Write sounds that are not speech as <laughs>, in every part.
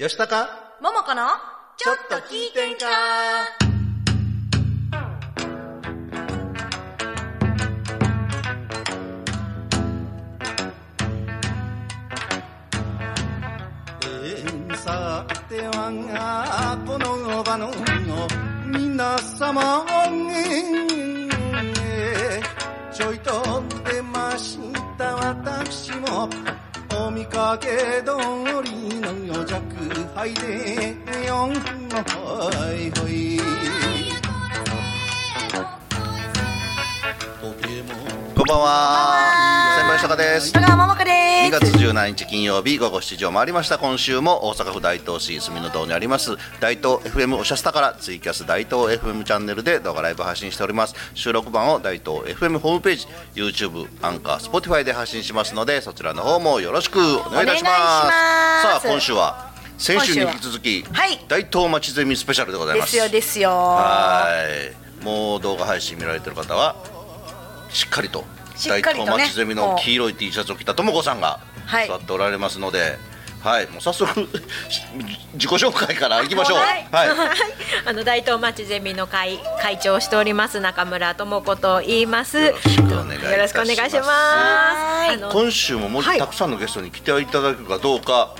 よしたかももこのちょっと聞いてんか？えーさてはこの場の皆様ちょいと出ました私も。お見かけ通りの弱敗でよん。ほいほい。こんばんは先輩したかです。戸川ももこで2す月17日金曜日午後7時を回りました今週も大阪府大東市住の堂にあります大東 FM おしゃスタからツイキャス大東 FM チャンネルで動画ライブ配信しております。収録版を大東 FM ホームページ YouTube アンカー Spotify で配信しますのでそちらの方もよろしくお願いいたします。さあ今週は先週に引き続き、はい。大東町ゼミスペシャルでございでます。すよですよ。はい。もう動画配信見られてる方はしっかりと大東町ゼミの黄色い T シャツを着たとも子さんがはい。座っておられますので、はい、もう早速 <laughs> 自己紹介からいきましょう。はい。はい、<laughs> あの大東町ゼミの会会長をしております中村智子と言います。よろしくお願いします。今週ももうはい。たくさんのゲストに来ていただくかどうか。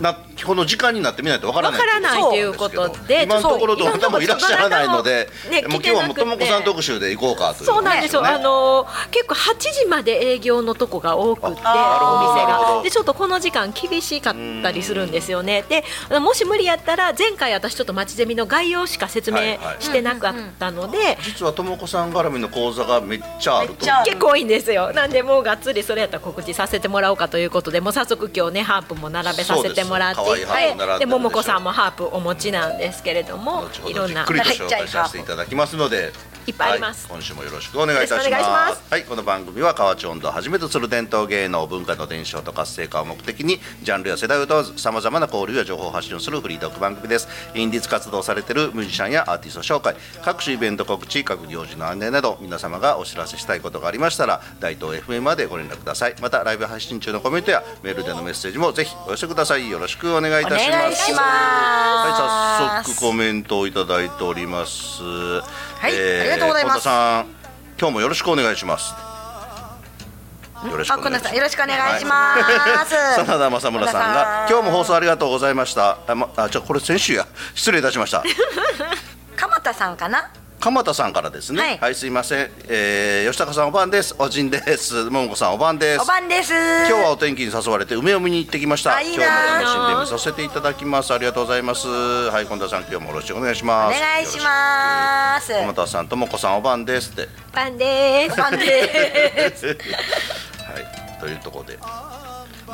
なこの時間になってみないとわからないわからないということで今のところどなたもいらっしゃらないので、ねもう今日はもうともこさんと特集で行こうかというそうなんですよ、ねあの結構8時まで営業のとこが多くってお店が。でちょっとこの時間厳しかったりするんですよね。でもし無理やったら前回私ちょっと町ゼミの概要しか説明してなかったので、実はともこさん絡みの講座がめっちゃあると。結構多いんですよ。なんでもうがっつりそれやったら告知させてもらおうかということでもう早速今日ねハープも並べさせてもらっていそうです可愛い。ハープ並んで桃子さんもハープお持ちなんですけれどもいろんなどじっくりと紹介させていただきますので、いっぱいありますはい今週もよろしくお願いいたします。はい、この番組は河内音頭をはじめとする伝統芸能文化の伝承と活性化を目的にジャンルや世代を問わずさまざまな交流や情報を発信するフリートーク番組です。インディーズ活動されているミュージシャンやアーティスト紹介、各種イベント告知、各行事の案内など皆様がお知らせしたいことがありましたら大東 FM までご連絡ください。またライブ配信中のコメントやメールでのメッセージもぜひお寄せください。よろしくお願いいおたします。願いしますはい、早速コメントをいただいております。はいありがとうございます本田さん、今日もよろしくお願いします。よろしくあお願いします。こんなさんよろしくお願いします真田正村さんが今日も放送ありがとうございました。あ、ま、あ、じゃこれ先週や失礼いたしました。鎌田さんかな？鎌田さんからですね。はいはい、すいません。えー、吉高さんおばんです。おじんです。桃子さんおばんです。おばんです今日はお天気に誘われて梅を見に行ってきました。あいい今な日も楽しんで見させていただきます。ありがとうございます。はい、本田さん今日もよろしくお願いしおます。願いします。鎌田さん、ともこさんおばんですって。パンですおばんです <laughs> はい、というところで。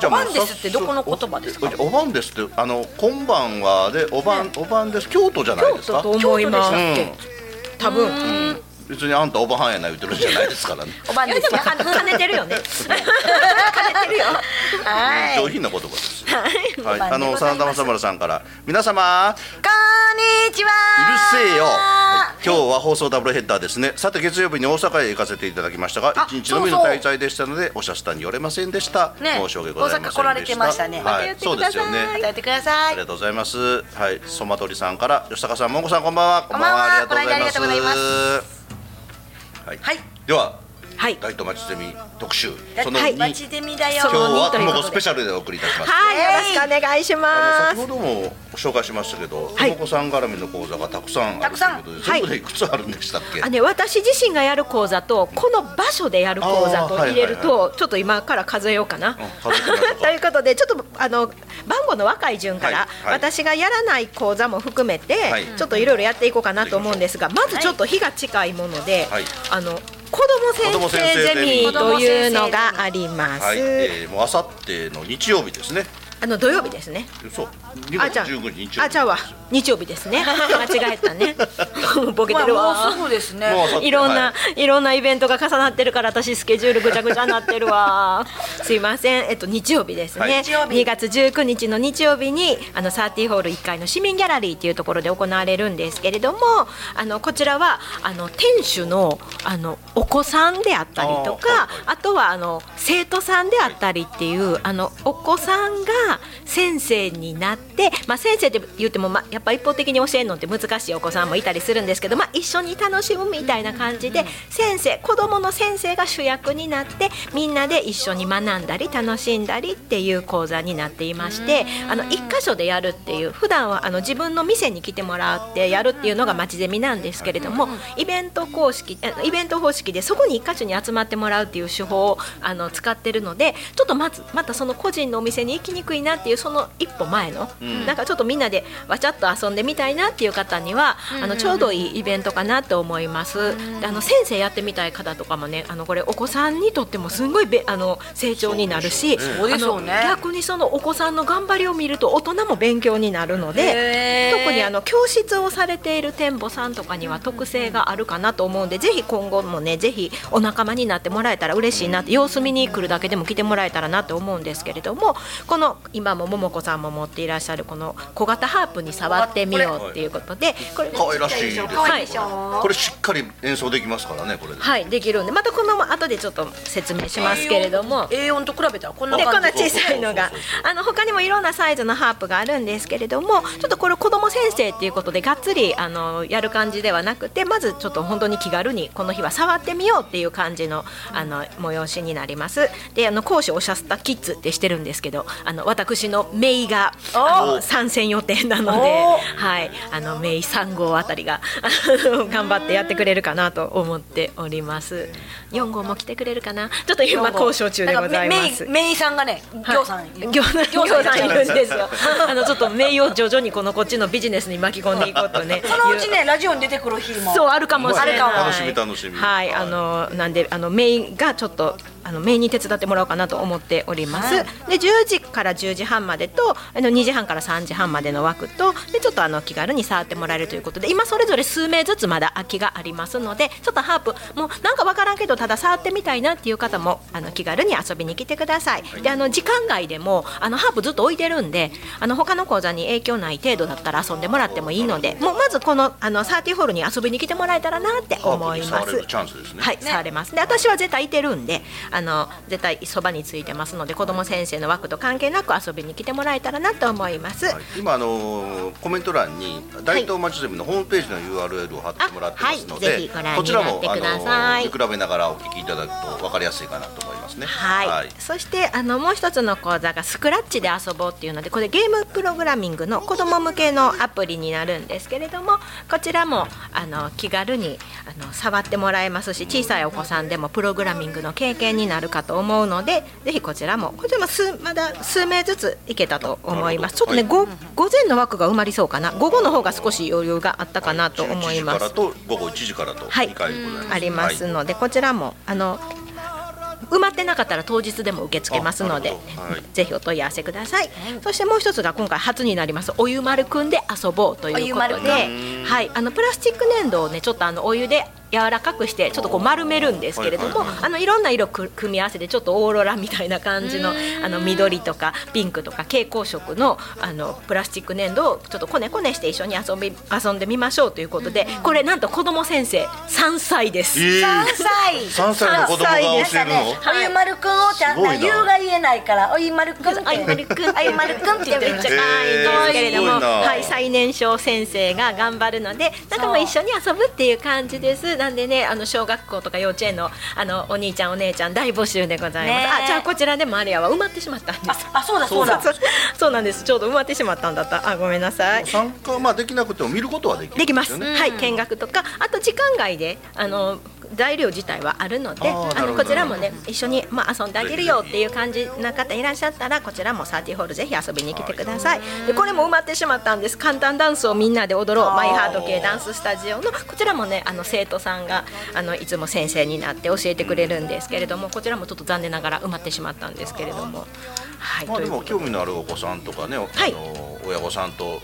おばんですってどこの言葉ですか？えおばんですって、あの、今晩はで、おばん、おばんです。京都じゃないですか？京都と思いますうん多分。別にあんたおばはんやな言ってるんじゃないですからね。おばんですよ。兼ねてるよね兼ねてるよ。はい上品な言葉です。はい、あの、真田正村さんから、皆様。こんにちは。うるせえよ、はい。今日は放送ダブルヘッダーですね。さて月曜日に大阪へ行かせていただきましたがあ一日のみの滞在でしたのでおしゃスタに寄れませんでした、ね。申し訳ございませんでした。大阪来られてましたね。はい、そうですよね。答えてください。ありがとうございます。はい、ソマトリさんから吉高さん、もんこさん、こんばんは。こんばんは。ありがとうございます。はい、はい。では、はい。大東町ゼミ特集、だその2、はい町ゼミだよ。今日はともこスペシャルでお送りいたします。はい。よろしくお願いします。先ほども紹介しましたけど、とはい。もこさん絡みの講座がたくさんあるということで、たくさん全部でいくつあるんでしたっけ？あね、私自身がやる講座とこの場所でやる講座と入れるあーはいとちょっと今から数えようかな。と。<laughs> いうことでちょっとあの番号の若い順から、はい。はい。私がやらない講座も含めて、はい。ちょっといろいろやっていこうかなと思うんですがまずちょっと日が近いもので、はい。あの子ども先生ゼミというのがあります。はい、えー、もうあさっての日曜日ですね。あの土曜日ですね。そう、2月あちゃん15日日曜日。あちゃうわ日曜日ですね。<laughs> 間違えたね。<laughs> ボケてるわ。まあもうすぐですねいろんな、、はいろんなイベントが重なってるから私スケジュールぐちゃぐちゃになってるわ。<laughs> すいません、えっと日曜日ですね。はい日曜日2月19日の日曜日にあのサーティホール1階の市民ギャラリーっていうところで行われるんですけれども、あのこちらはあの店主のあのお子さんであったりとか、あーはいはいあとはあの生徒さんであったりっていう、あのお子さんが先生になって、まあ先生って言ってもまあやっぱ一方的に教えるのって難しいお子さんもいたりするんですけど、まあ一緒に楽しむみたいな感じで先生子供の先生が主役になってみんなで一緒に学んだり楽しんだりっていう講座になっていまして、あの一箇所でやるっていう普段はあの自分の店に来てもらってやるっていうのが町ゼミなんですけれども、イベント公式あイベント方式でそこに一箇所に集まってもらうっていう手法をあの使ってるのでちょっとまずまたその個人のお店に行きにくいなっていうその一歩前の、なんかちょっとみんなでわちゃっと遊んでみたいなっていう方には、あのちょうどいいイベントかなと思います。であの先生やってみたい方とかもねあのこれお子さんにとってもすんごいべあの成長になるし、逆にそのお子さんの頑張りを見ると大人も勉強になるので特にあの教室をされている店舗さんとかには特性があるかなと思うんでぜひ今後もねぜひお仲間になってもらえたら嬉しいなって様子見に来るだけでも来てもらえたらなと思うんですけれどもこの今も桃子さんも持っていらっしゃるこの小型ハープに触ってみようっていうことでこれ可愛らしいです。可愛いこれしっかり演奏できますからねこれで。はいできるんでまたこの後でちょっと説明しますけれども。A4 と比べたらこんなでこんな小さいのがあの他にもいろんなサイズのハープがあるんですけれどもちょっとこれ子ども先生っていうことでがっつりあのやる感じではなくてまずちょっと本当に気軽にこの日は触ってみようっていう感じのあの催しになります。であの講師おしゃスタキッズってしてるんですけどあの私のメイがあの参戦予定なのでお。はい。あのメイ3号あたりが <laughs> 頑張ってやってくれるかなと思っております。4号も来てくれるかな？ちょっと今交渉中でございます。メイメイさんがね、はい。ぎょうさん、ぎょうさんいるんですよ。あのちょっと名誉を徐々にこのこっちのビジネスに巻き込んでいこうとね。<laughs> そのうちね、ラジオに出てくる日も。そうあるかもしれない。楽しみ楽しみ。はい、あのなんであのメイがちょっとあのメイに手伝ってもらおうかなと思っております。はいで10時から10時半までとあの2時半から3時半までの枠とでちょっとあの気軽に触ってもらえるということで今それぞれ数名ずつまだ空きがありますのでちょっとハープもうなんかわからんけどただ触ってみたいなっていう方もあの気軽に遊びに来てください。であの時間外でもあのハープずっと置いてるんであの他の講座に影響ない程度だったら遊んでもらってもいいのでもうまずこのあのサーティホールに遊びに来てもらえたらなって思いますハープに触れる。チャンスですねはい、触れます。で、私は絶対いてるんで、あの絶対そばについてますので、子供先生の枠と関係なく遊びに来てもらえたらなと思います。はい。今あのーコメント欄に大東町ゼミのホームページの URL を貼ってもらってますので、あはい。こちらもあのー見比べながらお聞きいただくと分かりやすいかなと思いますね。はい、そしてあのもう一つの講座がスクラッチで遊ぼうっていうのでこれゲームプログラミングの子ども向けのアプリになるんですけれどもこちらもあの気軽にあの触ってもらえますし小さいお子さんでもプログラミングの経験になるかと思うのでぜひこちらもこちらも数まだ数名ずついけたと思います。ちょっとね、ご午前の枠が埋まりそうかな。午後の方が少し余裕があったかなと思いま11時からす。と午後1時からとはい。2回ございます。ありますはい。ので、こちらもあの埋まってなかったら当日でも受け付けますのではい。ぜひお問い合わせください、そしてもう一つが今回初になりますお湯丸くんで遊ぼうということで、はい、あのプラスチック粘土をねちょっとあのお湯で柔らかくしてちょっとこう丸めるんですけれども、はいはいはい。あのいろんな色く組み合わせてちょっとオーロラみたいな感じのあの緑とかピンクとか蛍光色のあのプラスチック粘土をちょっとこねこねして一緒に遊び遊んでみましょうということで、これなんと子ども先生3歳です。えー。三歳。3歳の子供が教えるの？なんかね。おゆまるくんをちゃんと言うが言えないから、おゆまるくんって。あゆまるくん。あゆまるくんって言ってるめっちゃ可愛いんですけれども、はい、最年少先生が頑張るので、なんかもう一緒に遊ぶっていう感じです。なんでね、あの小学校とか幼稚園のあのお兄ちゃんお姉ちゃん大募集でございます。ねあ、じゃあこちらでもあれやわ埋まってしまったんです。あ、あそうだそうだ。そうなんです。ちょうど埋まってしまったんだった。あ、ごめんなさい。参加まあできなくても見ることはできるできます。よね。はい、見学とか、あと時間外で、あの。材料自体はあるので、あのこちらもね一緒にまあ遊んであげるよっていう感じな方いらっしゃったらこちらもサーティホールぜひ遊びに来てください。でこれも埋まってしまったんです。簡単ダンスをみんなで踊ろう。マイハード系ダンススタジオのこちらもねあの生徒さんがあのいつも先生になって教えてくれるんですけれどもこちらもちょっと残念ながら埋まってしまったんですけれども。はい、まあでも興味のあるお子さんとかね、あのはい。親御さんとはい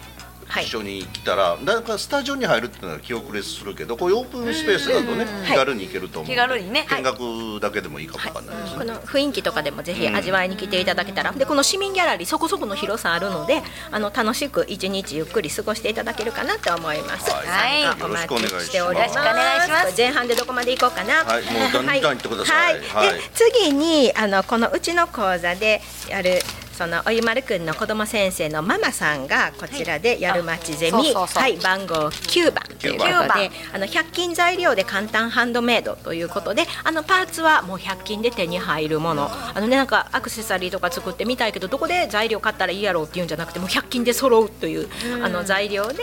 一緒に来たら、なんかスタジオに入るっていうのは気遅れするけどこういうオープンスペースだとね、気軽に行けると思う、気軽にね見学だけでもいいかもわかんないですね、この雰囲気とかでもぜひ味わいに来ていただけたら、でこの市民ギャラリーそこそこの広さあるのであの楽しく一日ゆっくり過ごしていただけるかなと思います。はい。参加お待ちしております。よろしくお願いします。前半でどこまで行こうかな。はい。もうどんどん行ってください。はい。はい。で次にあのこのうちの講座でやる。そのおゆまるくんの子供先生のママさんがこちらでやるまちゼミ、はい。番号9番ということ9であの100均材料で簡単ハンドメイドということであのパーツはもう100均で手に入るもの。あのねなんかアクセサリーとか作ってみたいけどどこで材料買ったらいいやろうっていうんじゃなくてもう100均で揃うというあの材料で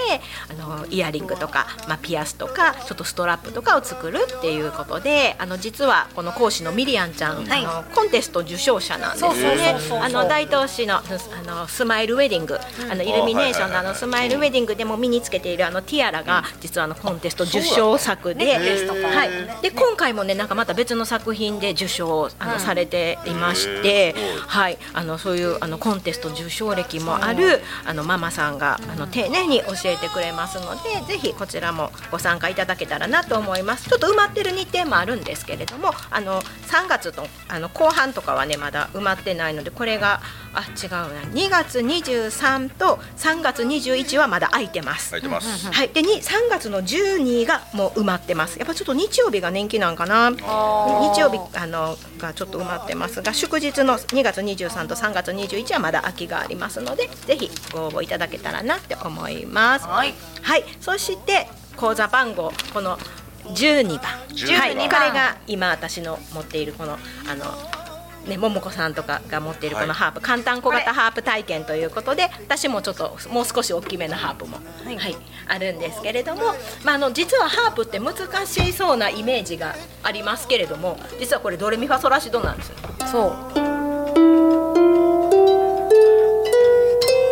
あのイヤリングとか、まあ、ピアスとかちょっとストラップとかを作るっていうことであの実はこの講師のミリアンちゃん、はい。あのコンテスト受賞者なんですよね。あの大東市のあのスマイルウェディング、あのイルミネーションのあのスマイルウェディングでも身につけているあのティアラが実はあのコンテスト受賞作で、はい。で今回もねなんかまた別の作品で受賞をあの、されていまして、はい。あのそういうあのコンテスト受賞歴もあるあのママさんがあの丁寧に教えてくれますので、ぜひこちらもご参加いただけたらなと思います。ちょっと埋まってる日程もあるんですけれども、あの3月のあの後半とかはねまだ埋まってないのでこれがあ違うな2月23と3月21はまだ空いてます。書いてます、はい、でに3月の12がもう埋まってます。やっぱちょっと日曜日が年季なんかな。日曜日あのがちょっと埋まってますが、祝日の2月23と3月21はまだ空きがありますので、ぜひご応募いただけたらなって思います。はいはい、そして口座番号この12番。12はい、こ番れが今私の持っているこのあの。ね、桃子さんとかが持っているこのハープ、簡単小型ハープ体験ということで私もちょっともう少し大きめのハープも、はいあるんですけれども、まあ、あの実はハープって難しそうなイメージがありますけれども実はこれドレミファソラシドなんですよ。そう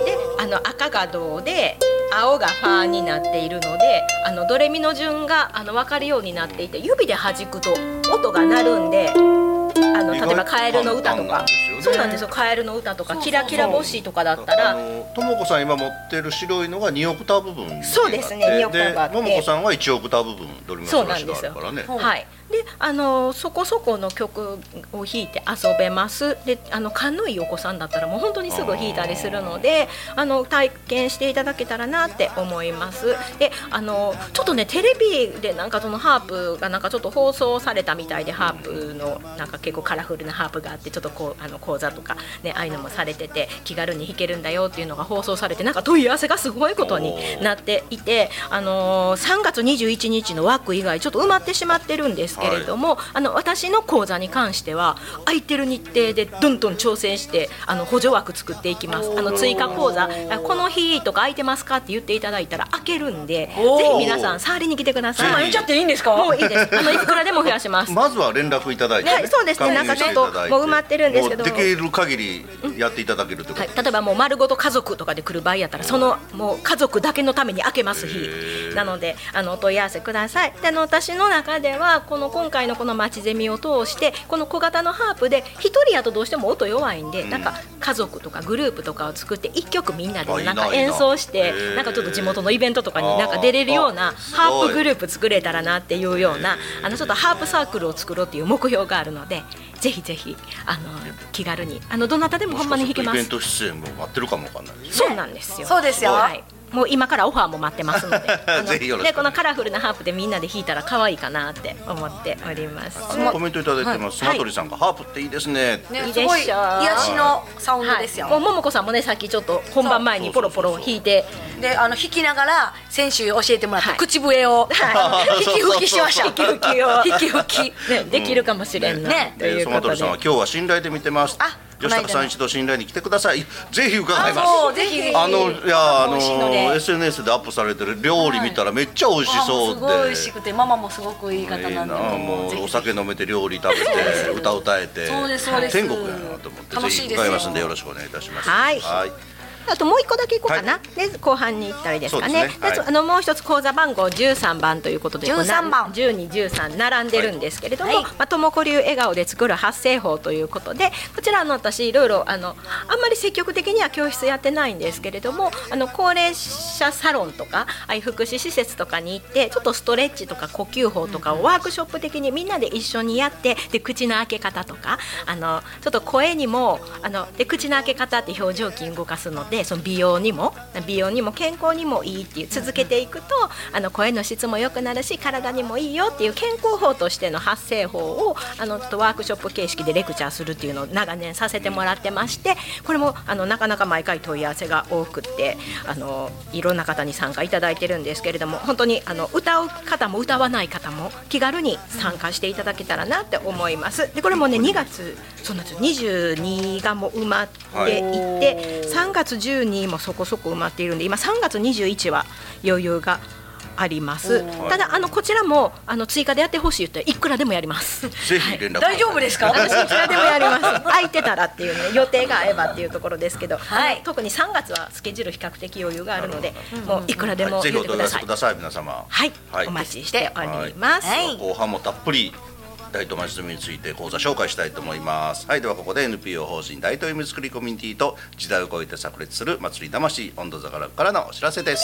であの赤が銅で青がファーになっているのであのドレミの順があの分かるようになっていて指で弾くと音が鳴るんで。あの例えばカエルの歌とか。ね。そうなんですよ。カエルの歌とかキラキラ星とかだったら。ともこさん今持ってる白いのが2オクターブ分そうですね2オクターブあっももこさんは1オクターブ分ドリミファソラシドあるからねはい、であのそこそこの曲を弾いて遊べます。であの勘のいいお子さんだったらもう本当にすぐ弾いたりするのであの体験していただけたらなって思います。であのちょっとねテレビでなんかそのハープがなんかちょっと放送されたみたいでハープのなんか結構カラフルなハープがあってちょっとこうあの講座とかねああいうのもされてて気軽に弾けるんだよっていうのが放送されてなんか問い合わせがすごいことになっていてあの3月21日の枠以外ちょっと埋まってしまってるんですけれども、あの私の講座に関しては空いてる日程でどんどん挑戦してあの補助枠作っていきます。あの追加講座この日とか空いてますかって言っていただいたら開けるんでぜひ皆さん触りに来てください。ぜひ言っちゃっていいんですか？もういいです。あのいくらでも増やします。まずは連絡いただいて、ねそうですね。なんかちょっともう埋まってるんですけど。もうできる限りやっていただけるってこと、はい、例えばもう丸ごと家族とかで来る場合やったらそのもう家族だけのために開けます日。なのであのお問い合わせください。であの私の中ではこの今回のこの町ゼミを通してこの小型のハープで一人やとどうしても音弱いんで、なんか家族とかグループとかを作って一曲みんなでななんか演奏してなんかちょっと地元のイベントとかになんか出れるようなハープグループ作れたらなっていうようなあのちょっとハープサークルを作ろうっていう目標があるのでぜひぜひあの気軽にあのどなたでもほんまに弾けますイベン。ト出演も待ってるかもわかんないですそうなんですよ。そうですよはい。もう今からオファーも待ってますので、<laughs> あのぜひよろしくでこのカラフルなハープでみんなで弾いたら可愛いかなって思っております。コメントいただいてます、スマトリさんが、ハープっていいですね。ねい。い癒しのサウンドですよ、はい、もう桃子さんもねさっきちょっと本番前にポロポロ弾いてであの弾きながら先週教えてもらったはい。口笛を、は <laughs> 引き吹きしました引き吹きを。引き吹き。ねできるかもしれんな、ね。ということで。スマトリさんは今日は信頼で見てます。あ吉高さん一度信頼に来てください。ぜひ伺います。あのいやあの SNS で。アップされてる料理見たらめっちゃ美味しそうで、ごい美味しくてママもすごくいい方なんなでもうお酒飲めて料理食べて歌歌えて。そうですそうです。天国やなと思ってぜひ楽しいですよ伺いますんでよろしくお願いいたします。はいあともう一個だけいこうかな、で後半に行ったらいいですかね。ね。はい。であのもう一つ口座番号13番ということでこうな。13番。12、13並んでるんですけれども、はい。まあ、ともこ流笑顔で作る発声法ということでこちらの私いろいろあのあんまり積極的には教室やってないんですけれどもあの高齢者サロンとかああいう福祉施設とかに行ってちょっとストレッチとか呼吸法とかをワークショップ的にみんなで一緒にやってで口の開け方とかあのちょっと声にもあので口の開け方って表情筋動かすのでその美容にも美容にも健康にもいいっていう続けていくとあの声の質も良くなるし体にもいいよっていう健康法としての発声法をあのちょっとワークショップ形式でレクチャーするっていうのを長年させてもらってましてこれもあのなかなか毎回問い合わせが多くってあのいろんな方に参加いただいてるんですけれども本当にあの歌う方も歌わない方も気軽に参加していただけたらなって思います。でこれもね2月そうなんです22がもう埋まっていって、3月12もそこそこ埋まっているんで今3月21は余裕があります。ただあのこちらもあの追加でやってほしいっていくらでもやります。ぜひ連絡大丈夫ですか？私いくらでもやります。<laughs> 空いてたらっていうね予定が合えばっていうところですけど、はい。特に3月はスケジュール比較的余裕があるので、もういくらでもはい。ぜひお問い合わ言ってください。せください皆様。はい、はい。お待ちしております。はい。後半もたっぷり大東町住みについて講座紹介したいと思います。はいではここで NPO 法人大東夢作りコミュニティと時代を超えて炸裂する祭り魂温度座からからのお知らせです。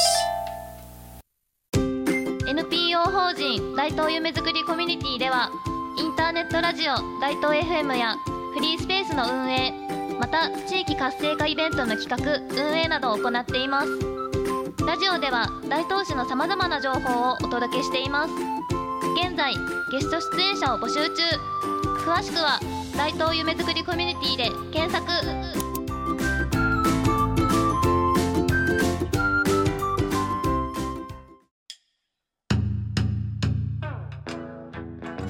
NPO 法人大東夢作りコミュニティではインターネットラジオ大東 FM やフリースペースの運営また地域活性化イベントの企画運営などを行っています。ラジオでは大東市のさまざまな情報をお届けしています。現在ゲスト出演者を募集中。詳しくは大東夢作りコミュニティで検索。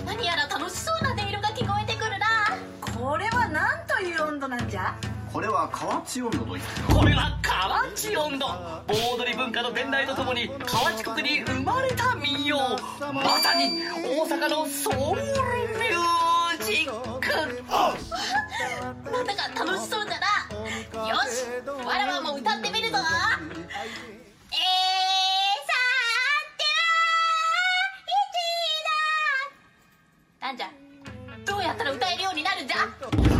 何やら楽しそうな音色が聞こえてくるな。これは何という温度なんじゃ？これは河内温度といってこれは河内音頭盆踊り文化の伝来とともに河内国に生まれた民謡まさに大阪のソウルミュージック。なんだか楽しそうだな。よしわらわも歌ってみるぞ。えー、さては一だなんじゃどうやったら歌えるようになるんじゃ。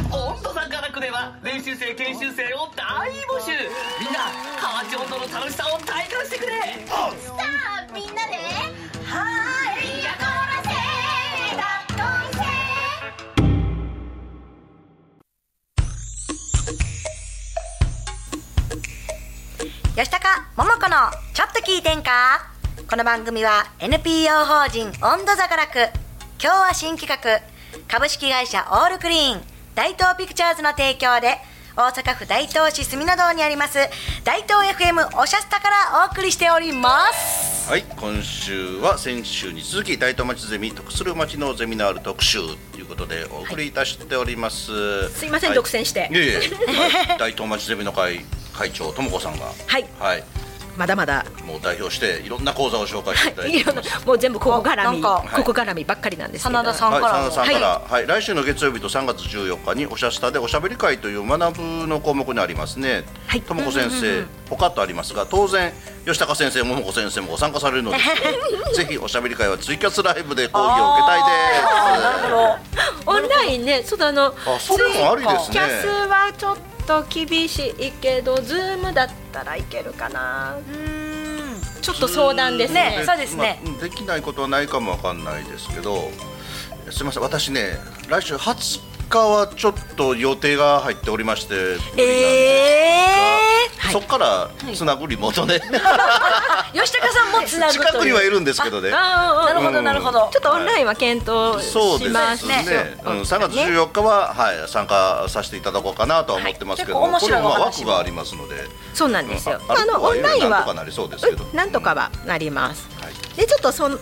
温度差科学では練習生研修生を大募集。みんな河内音頭の楽しさを体感してくれ吉高桃子のちょっと聞いてんか？この番組は NPO 法人温度座からく今日は新企画株式会社オールクリーン大東ピクチャーズの提供で大阪府大東市住の堂にあります大東 FM おしゃスタからお送りしております。はい今週は先週に続き大東町ゼミ得する町のゼミナール特集ことでお送りいたしております、すいません、は独占して。いえいえ、は <laughs> い大東町ゼミの会会長とも子さんが。はい。はいまだまだ。もう代表していろんな講座を紹介していただいてもう全部ここ絡み、ここ絡みばっかりなんですけど。真田さんはい、から。も真田さんから、はい。来週の月曜日と3月14日におしゃスタでおしゃべり会という学ぶの項目にありますね。はい。ともこ先生、他とありますが、当然吉高先生、桃子先生もご参加されるので <laughs> ぜひおしゃべり会はツイキャスライブで講義を受けたいです。オンラインね、ちょっとあのあそれもありですね。ツイキャスはちょっと厳しいけど、ズームだったらいけるかな。ちょっと相談ですね。ねそうですね。まあできないことはないかもわかんないですけど、すみません、私ね、来週20日はちょっと予定が入っておりまして、無理なんですえがそこからつなぐリモートね。ー、<laughs> 吉高さんもつなぐという。近くにはいるんですけどね。あなるほどなるほど。ちょっとオンラインは検討そうですしますね。うん、3月14日は、はい、参加させていただこうかなとは思ってますけど、はい結構面白いこれも枠がありますので、そうなんですよ。うん。ああのオンラインはなんとかなりそうですけど。うん。なんとかはなります。はい。でちょっとそん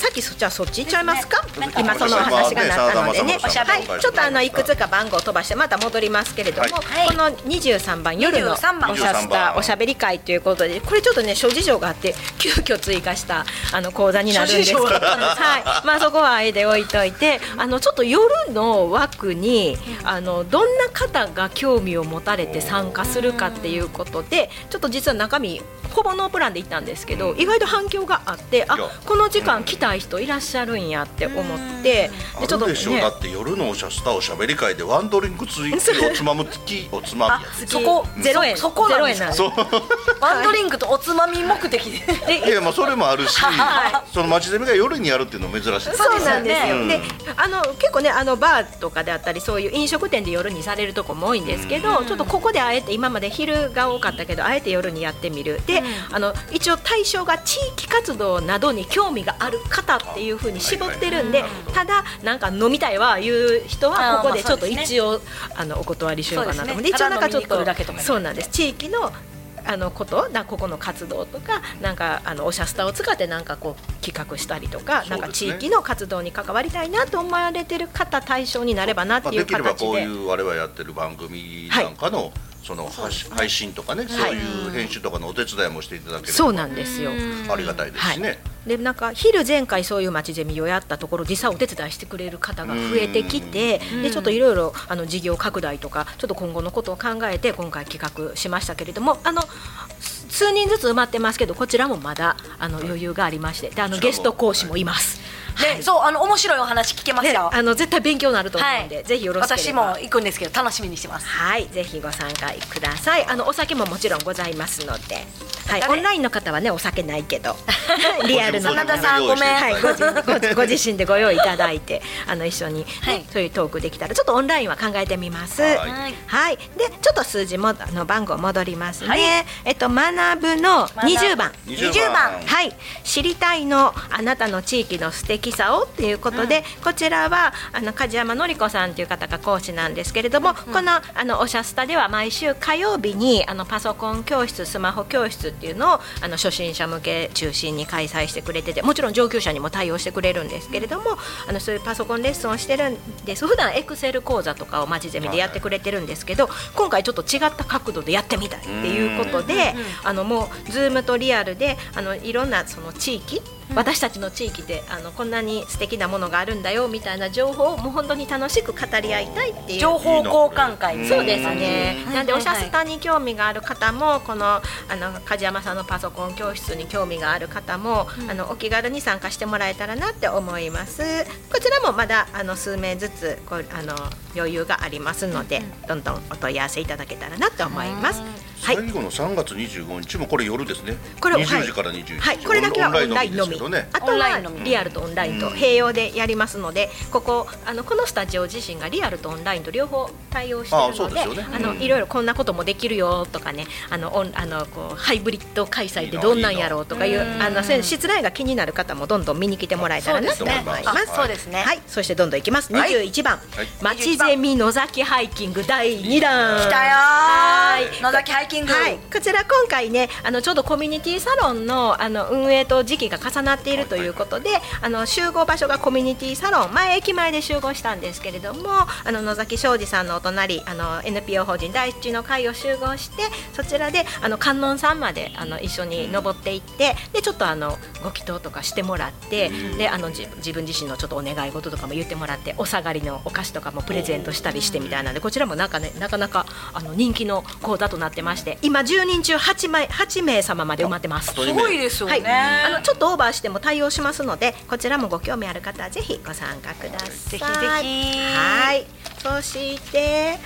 さっきそっちはそっち行っちゃいますか？何か今その話がなったのでね。おしゃべりはい。ちょっとあのいくつか番号飛ばしてまた戻りますけれども、はい。この23番夜のおし23番。ゃスタおしゃべり会ということでこれちょっとね諸事情があって急遽追加したあの講座になるんですけど、はい、まあそこはあえて置いといてあのちょっと夜の枠にあのどんな方が興味を持たれて参加するかっていうことでちょっと実は中身ほぼノープランで行ったんですけど、意外と反響があってあこの時間来たい人いらっしゃるんやって思ってでしょ。う、だって夜のおしゃスタおしゃべり会でワンドリンク付きおつまむ付きおつ。まみやそこゼロ円。そそこゼロ円な <laughs> ワンドリンクとおつまみ目的で。いやまあそれもあるし、その町ゼミが夜にやるっていうのも珍しい。ですそうなんですよ。うん。で、あの結構ねあのバーとかであったりそういう飲食店で夜にされるとこも多いんですけど、ちょっとここであえて今まで昼が多かったけどあえて夜にやってみる。で、あの一応対象が地域活動などに興味がある方っていう風に絞ってるんで、ただなんか飲みたいわいう人はここでちょっと一応あのお断りしようかなと。思って、一応なんかちょっとるだけそうなんです。地域のあのことなここの活動とかなんかあのおしゃスタを使ってなんかこう企画したりとか、なんか地域の活動に関わりたいなと思われてる方対象になればなってまあ、いうで。きれば形で。こういう我々やってる番組なんかの、その配信とかね、そういう編集とかのお手伝いもしていただければ。そうなんですよ。ありがたいですしね、でなんか昼前回そういう町ゼミをやったところ実際お手伝いしてくれる方が増えてきてでちょっといろいろあの事業拡大とかちょっと今後のことを考えて今回企画しましたけれどもあのす数人ずつ埋まってますけどこちらもまだあの余裕がありましてであのゲスト講師もいます。ねそうあの面白いお話聞けますねよあの絶対勉強になると思はいうんで、ぜひよろしければ。私も行くんですけど楽しみにしてます。はい、ぜひご参加ください。あのお酒ももちろんございますので、はい、オンラインの方はねお酒ないけど、<laughs> <laughs> リアルのご自分真田さんごめん。はい、ご自 <laughs> ごご自身でご用意いただいて、あの一緒に、ねはい。そういうトークできたらちょっとオンラインは考えてみます。はい。はい、でちょっと数字もあの番号戻りますね。はい。えっと学ぶの20番。20番。はい、知りたいのあなたの地域の素敵さをっていうことで、こちらはあの梶山典子さんという方が講師なんですけれども、このあのおしゃスタでは毎週火曜日にあのパソコン教室スマホ教室っていうのをあの初心者向け中心に開催してくれててもちろん上級者にも対応してくれるんですけれどもあのそういうパソコンレッスンをしてるんです普段エクセル講座とかをまちゼミでやってくれてるんですけど今回ちょっと違った角度でやってみたいっていうことであのもう Zoom とリアルであのいろんなその地域私たちの地域であのこんなに素敵なものがあるんだよみたいな情報をもう本当に楽しく語り合いたいっていう。情報交換会。そうですね。なんではいおしゃスタに興味がある方もこのあの梶山さんのパソコン教室に興味がある方も、あのお気軽に参加してもらえたらなって思います。こちらもまだあの数名ずつこうあの余裕がありますので、どんどんお問い合わせいただけたらなと思います。はい。最後の3月25日もこれ夜ですね。これを20時から21時、はい、これだけはオンラインのみ。ですけどね。あとはオンラインのみ。リアルとオンラインと併用でやりますので、ここあのこのスタジオ自身がリアルとオンラインと両方対応してあいるので、あのうん。いろいろこんなこともできるよとかね、あのオンあのこうハイブリッド開催でどんなんやろうとかいうあのそういう失礼が気になる方もどんどん見に来てもらえたらなと思います。そうですね。あそうですね。はい、そしてどんどんいきます。二十一番、はい。町ゼミ野崎ハイキング第二弾。来たよ野崎ハイキング。はい、こちら今回ねあのちょうどコミュニティサロンのあの運営と時期が重なっているということで、あの集合場所がコミュニティサロン前駅前で集合したんですけれどもあの野崎庄司さんのお隣あの NPO 法人第一の会を集合してそちらであの観音さんまであの一緒に登っていってでちょっとあのご祈祷とかしてもらってであの自自分自身のちょっとお願い事とかも言ってもらってお下がりのお菓子とかもプレゼントしたりしてみたいなんでこちらもなんかねなかなかあの人気の講座となってまして今10人中8名 ,8 名様まで埋まってます。あすごいですよはい、ね、あのちょっとオーバーしても対応しますのでこちらもご興味ある方はぜひご参加ください。ぜひぜひはい。そして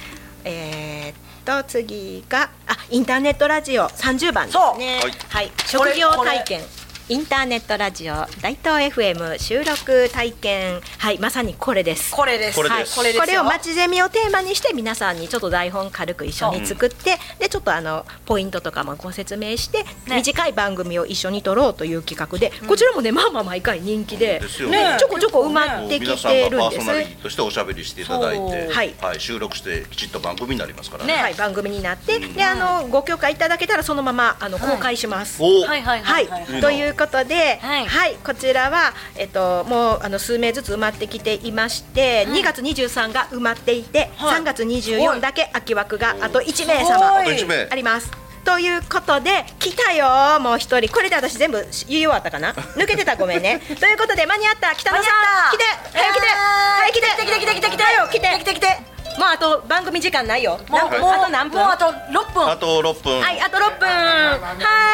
えーっと次があインターネットラジオ30番ですね。はい。これ職業体験。インターネットラジオ大東 FM 収録体験。はいまさにこれです。これです。はい、これこれを町ゼミをテーマにして皆さんにちょっと台本軽く一緒に作ってでちょっとあのポイントとかもご説明して、ね。短い番組を一緒に撮ろうという企画で、こちらもねまあまあ毎回人気でですよ。ねちょこちょこ埋まってきてるんです。がパーソナリティとしておしゃべりしていただいて、そう。はい。収録してきちっと番組になりますからね。ねはい、番組になって、であのご許可いただけたらそのままあの公開します。お。はい、はいはい。はい。といういうことで、ははいい、こちらは、えっと、もうあの数名ずつ埋まってきていまして、2月23が埋まっていて、はい。3月24だけ空き枠があと1名様。あと1名。あります。ということで来たよもう一人。これで私全部言い終わったかな？<laughs> 抜けてたごめんね。ということで間に合った。北野さん来て。早く来て。早く来て。来て来て来て来て来て。よ来て来て来てもうあと番組時間ないよ。もうあと何分？もうあと6分。あと6分。はいあと6分。は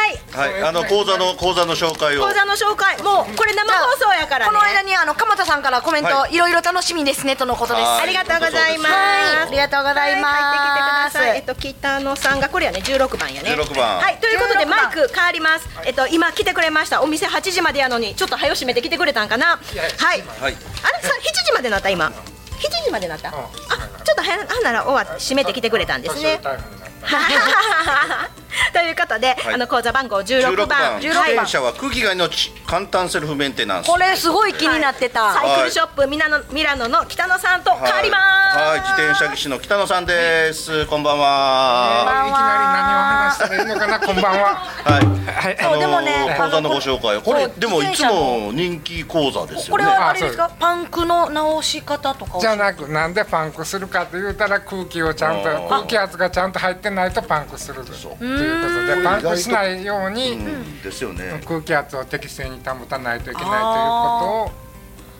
い。はいあの講座の講座の紹介を。講座の紹介。もうこれ生放送やからね。この間にあの鎌田さんからコメント、、はい。ろいろ楽しみですねとのことです。はい。ありがとうございます。はい。ありがとうございます。はい。入ってきてください。えっと北野さんがこれやね、16番やね。16番。はい、ということで16番。マイク変わります。えっと今来てくれました。お店8時までやのにちょっと早閉めてきてくれたんかな。はい。はい。あれさ7時までなった今。7時までなった。あ、ちょっと早あなら終わって閉めてきてくれたんですね。<laughs> <laughs> ということで、はい。あの口座番号16 16番。番。自はい。転車は空気が命簡単セルフメンテナンス。これすごい気になってた、サイクルショップミラノミラノの北野さんと変わります。はい、はい自転車技師の北野さんです。こんばんは。いきなり何を話したらいいのかな、<laughs> こんばんは。はい。はい。あのでもね講座のご紹介。をこれでもいつも人気講座ですよね。これはあれですか？パンクの直し方とかを。じゃなく、なんでパンクするかと言うたら、空気をちゃんと空気圧がちゃんと入ってないとパンクするということで、パンクしないように。うん。ですよね。空気圧を適正に保たないといけないというこ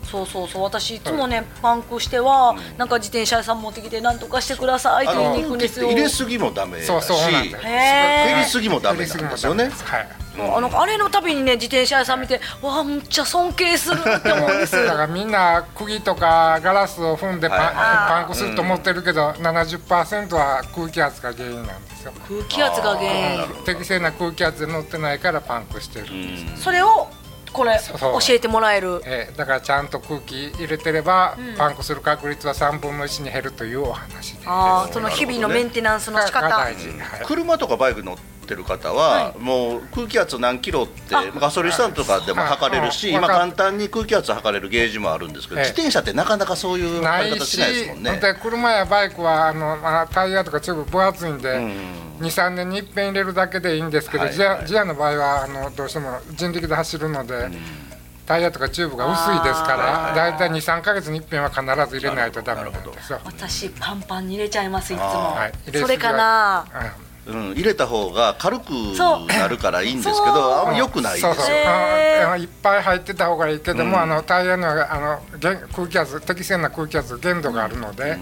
そうそうそう。私いつもねパンクしてはなんか自転車屋さん持ってきてなんとかしてくださいって言いに行くんですよ。入れすぎもダメだし、そうそう。なんです。へー減りすぎもダメなんですよね。はい。あのあれのたびにね自転車屋さん見てわあむっちゃ尊敬するって思うんです。<laughs> だからみんな釘とかガラスを踏んでパン,、はい。パンクすると思ってるけど、70%は空気圧が原因なんですよ。空気圧が原因。適正な空気圧で乗ってないからパンクしてる。それをこれそう。教えてもらえる。えーだからちゃんと空気入れてれば、パンクする確率は3分の1に減るというお話です。あーその日々のメンテナンスの仕方。大事。はい。車とかバイク乗ってる方は、もう空気圧何キロってガソリンスタンドとかでも測れるし、今簡単に空気圧測れるゲージもあるんですけど、ええ自転車ってなかなかそういう方しないですもんね。で車やバイクはあの、まあ、タイヤとかチューブ分厚いんで、23年に一遍入れるだけでいいんですけど、はい自転車の場合はあのどうしても人力で走るので、タイヤとかチューブが薄いですからだいたい23か月に一遍は必ず入れないとダメなんですよ。私パンパンに入れちゃいますいつもはい。それかなうん、入れた方が軽くなるからいいんですけど、あんま良くないですよ。そう。そう、あのいっぱい入ってた方がいいけども、あのタイヤにはあの限空気圧適正な空気圧限度があるので、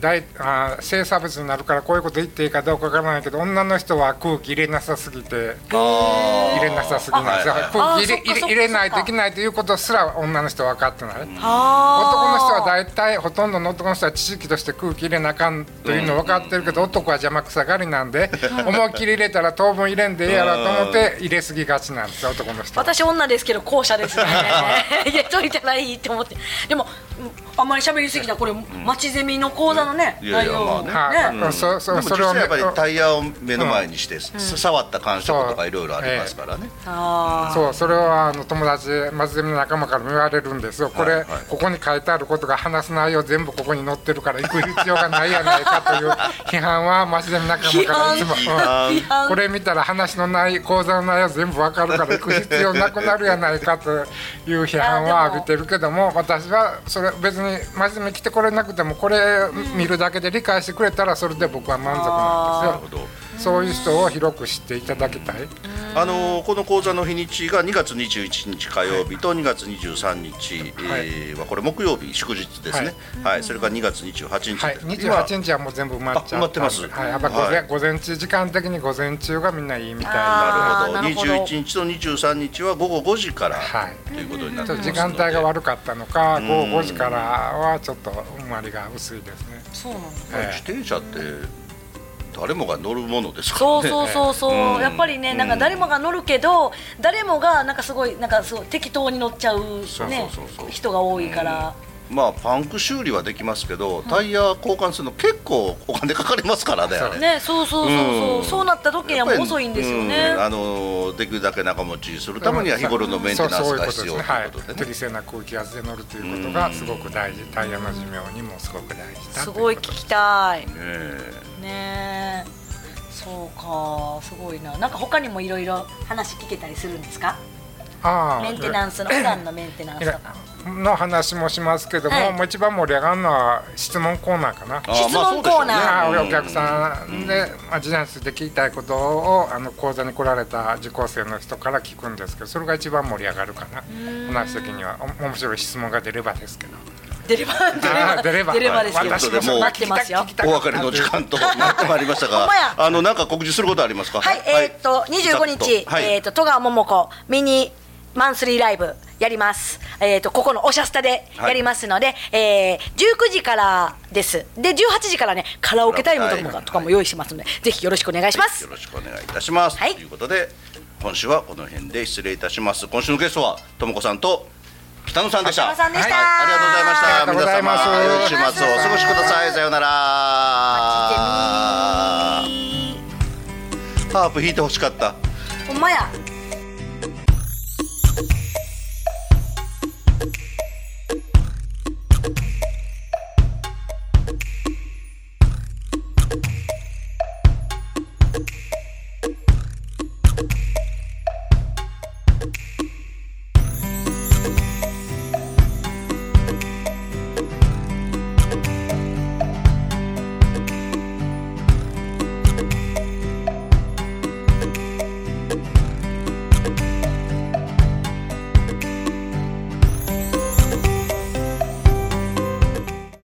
大あ性差別になるからこういうこと言っていいかどうかわからないけど女の人は空気入れなさすぎて入れなさすぎないはい空気入れ入れ入れないといけないということすら女の人は分かってない、あ男の人は大体ほとんどの男の人は知識として空気入れなあかんというの分かってるけど、男は邪魔くさがりなんで思いっきり入れたら当分入れんでええやろと思って入れすぎがちなんですよ男の人は。私女ですけど後者ですね。<laughs> 入れといたらいいって思って。でもうんあんまり喋りすぎたらこれ町ゼミの講座のね内容まあね。はい。ねそそでも実それをね際やっぱりタイヤを目の前にして、触った感触とかいろいろありますからね。あそうそれはあの友達松ゼミの仲間からも言われるんですよ。これ、ここに書いてあることが話す内容全部ここに載ってるから行く必要がないやないかという <laughs> 批判は松ゼミ仲間からいつも、これ見たら話のない講座の内容全部わかるから行く必要なくなるやないかという批判は浴びてるけども私はそれ別に真面目に来てこれなくてもこれ見るだけで理解してくれたらそれで僕は満足なんですよ。そういう人を広く知っていただきたい。あのこの講座の日にちが2月21日火曜日と2月23日、えーはこれ木曜日祝日ですね。はい、それから2月28日。はい、28日はもう全部埋まっちゃあ埋まってます。はい、やっぱ午前、はい。午前中時間的に午前中がみんないいみたい。なあーるほど。なるほど。21日と23日は午後5時から、はい。ということになってますので。ょっと時間帯が悪かったのか、午後5時からはちょっと埋まりが薄いですね。そうなんだえ。自転車って誰もが乗るものですからね。そうそうそうそう、うん。やっぱりねなんか誰もが乗るけど誰もがなんかすごいなんかすごい適当に乗っちゃうそうねそうそうそう。人が多いから、まあパンク修理はできますけど、タイヤ交換するの結構お金かかりますからね。ねそうそうそうそう、うん。そうなった時には遅いんですよね、うん。あのできるだけ長持ちするためには日頃のメンテナンスが。必要とはいいうことでね。適正な空気圧で乗るということがすごく大事。タイヤの寿命にもすごく大事だす。とごい聞きたい。ねえね。えそうかすごいな。なんか他にもいろいろ話聞けたりするんですか？メンテナンスの普段のメンテナンスとか。の話もしますけども、はい。もう一番盛り上がるのは質問コーナーかな。質問コーナー。まあね。お客さんで、まあ、自転車について聞きたいことをあの講座に来られた受講生の人から聞くんですけどそれが一番盛り上がるかな。話的にはお面白い質問が出ればですけど出れば出れあば。ー出れば。出ればですよ。私も待ってますよ。お別れの時間となってまいりましたが。<laughs> あのなんか告知することありますか？はい、えーっと25日、はい。えーっと戸川桃子ミニマンスリーライブやります。えーっとここのおしゃスタでやりますので、えー19時からです。で18時からねカラオケタイムとかもとかも用意しますので、ぜひよろしくお願いします。よろしくお願いいたします、はい。ということで今週はこの辺で失礼いたします。今週のゲストはともこさんと北野さんでした。北野さんでした。はい。ありがとうございました。ありがとうございます。皆様良い週末を。お過ごしください。さようなら。ハープ弾いてほしかった。ほんまや。